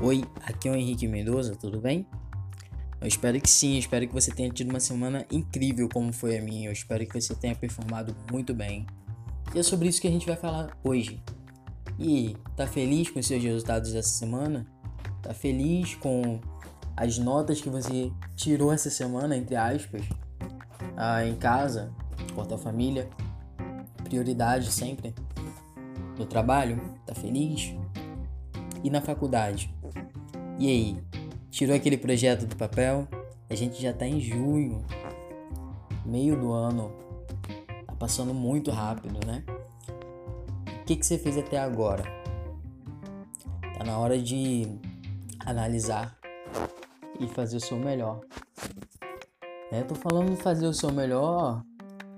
Oi, aqui é o Henrique Mendoza, tudo bem? Eu espero que sim, espero que você tenha tido uma semana incrível como foi a minha. Eu espero que você tenha performado muito bem. E é sobre isso que a gente vai falar hoje. E tá feliz com os seus resultados dessa semana? Tá feliz com as notas que você tirou essa semana, entre aspas, ah, em casa, com a família? Prioridade sempre. No trabalho? Tá feliz? E na faculdade? E aí? Tirou aquele projeto do papel? A gente já tá em junho, meio do ano. Tá passando muito rápido, né? O que, que você fez até agora? Tá na hora de analisar e fazer o seu melhor. É, tô falando de fazer o seu melhor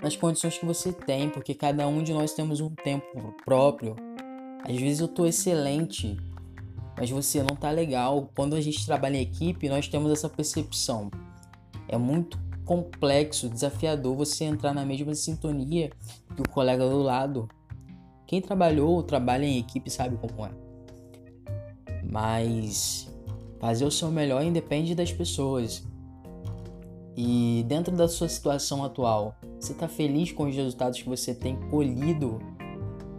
nas condições que você tem, porque cada um de nós temos um tempo próprio. Às vezes eu tô excelente mas você não tá legal. Quando a gente trabalha em equipe, nós temos essa percepção. É muito complexo, desafiador você entrar na mesma sintonia que o colega do lado. Quem trabalhou ou trabalha em equipe sabe como é. Mas fazer o seu melhor independe das pessoas. E dentro da sua situação atual, você está feliz com os resultados que você tem colhido?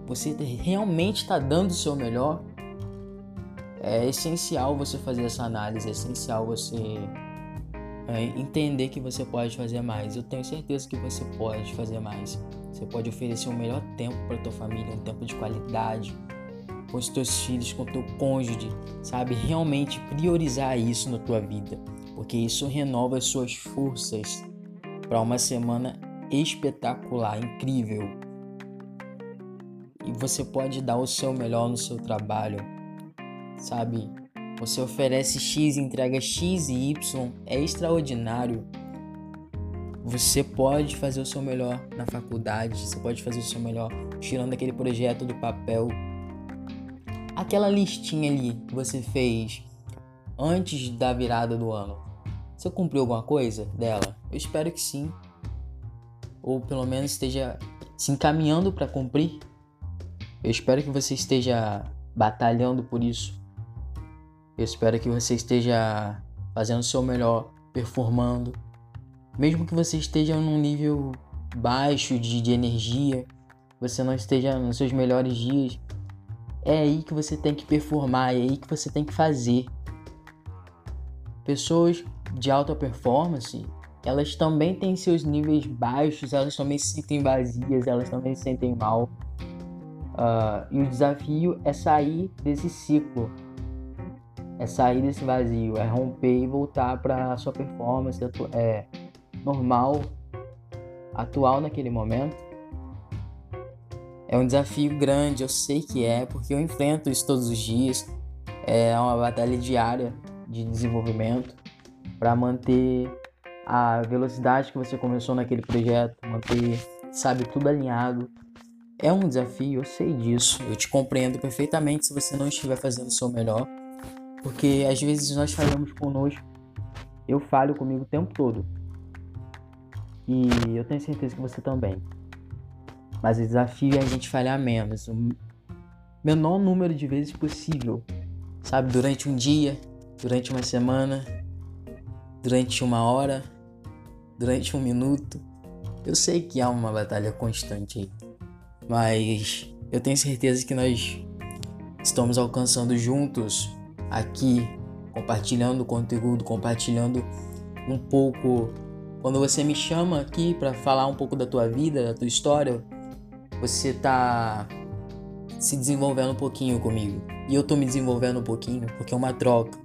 Você realmente está dando o seu melhor? É essencial você fazer essa análise, é essencial você é, entender que você pode fazer mais. Eu tenho certeza que você pode fazer mais. Você pode oferecer um melhor tempo para tua família, um tempo de qualidade, com os teus filhos, com o teu cônjuge, sabe? Realmente priorizar isso na tua vida, porque isso renova as suas forças para uma semana espetacular, incrível. E você pode dar o seu melhor no seu trabalho, sabe? Você oferece X, entrega X e Y, é extraordinário. Você pode fazer o seu melhor na faculdade, você pode fazer o seu melhor tirando aquele projeto do papel. Aquela listinha ali que você fez antes da virada do ano, você cumpriu alguma coisa dela? Eu espero que sim. Ou pelo menos esteja se encaminhando para cumprir. Eu espero que você esteja batalhando por isso. Eu espero que você esteja fazendo o seu melhor, performando. Mesmo que você esteja num nível baixo de, de energia, você não esteja nos seus melhores dias, é aí que você tem que performar, é aí que você tem que fazer. Pessoas de alta performance, elas também têm seus níveis baixos, elas também se sentem vazias, elas também se sentem mal. Uh, e o desafio é sair desse ciclo é sair desse vazio, é romper e voltar para a sua performance é, normal, atual naquele momento. É um desafio grande, eu sei que é, porque eu enfrento isso todos os dias. É uma batalha diária de desenvolvimento para manter a velocidade que você começou naquele projeto, manter, sabe, tudo alinhado. É um desafio, eu sei disso. Eu te compreendo perfeitamente se você não estiver fazendo o seu melhor. Porque às vezes nós falhamos conosco. Eu falho comigo o tempo todo. E eu tenho certeza que você também. Mas o desafio é a gente falhar menos. O menor número de vezes possível. Sabe? Durante um dia, durante uma semana, durante uma hora, durante um minuto. Eu sei que há uma batalha constante aí. Mas eu tenho certeza que nós estamos alcançando juntos aqui compartilhando conteúdo, compartilhando um pouco. Quando você me chama aqui para falar um pouco da tua vida, da tua história, você tá se desenvolvendo um pouquinho comigo. E eu tô me desenvolvendo um pouquinho, porque é uma troca.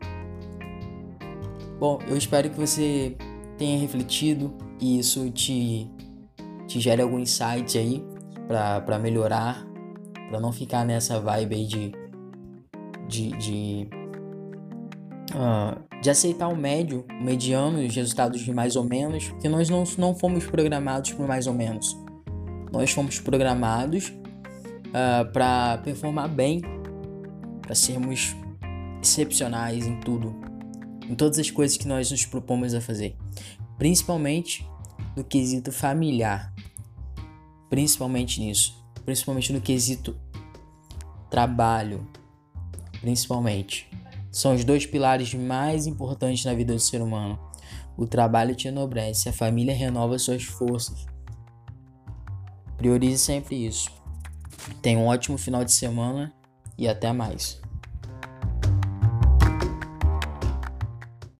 Bom, eu espero que você tenha refletido e isso te, te gere algum insight aí para melhorar, para não ficar nessa vibe aí de, de, de uh, de aceitar o médio, o mediano os resultados de mais ou menos, porque nós não, não fomos programados por mais ou menos. Nós fomos programados uh, ah, para performar bem, para sermos excepcionais em tudo, em todas as coisas que nós nos propomos a fazer, principalmente no quesito familiar, principalmente nisso, principalmente no quesito trabalho, principalmente. São os dois pilares mais importantes na vida do ser humano. O trabalho te enobrece, a família renova suas forças. Priorize sempre isso. Tenha um ótimo final de semana e até mais.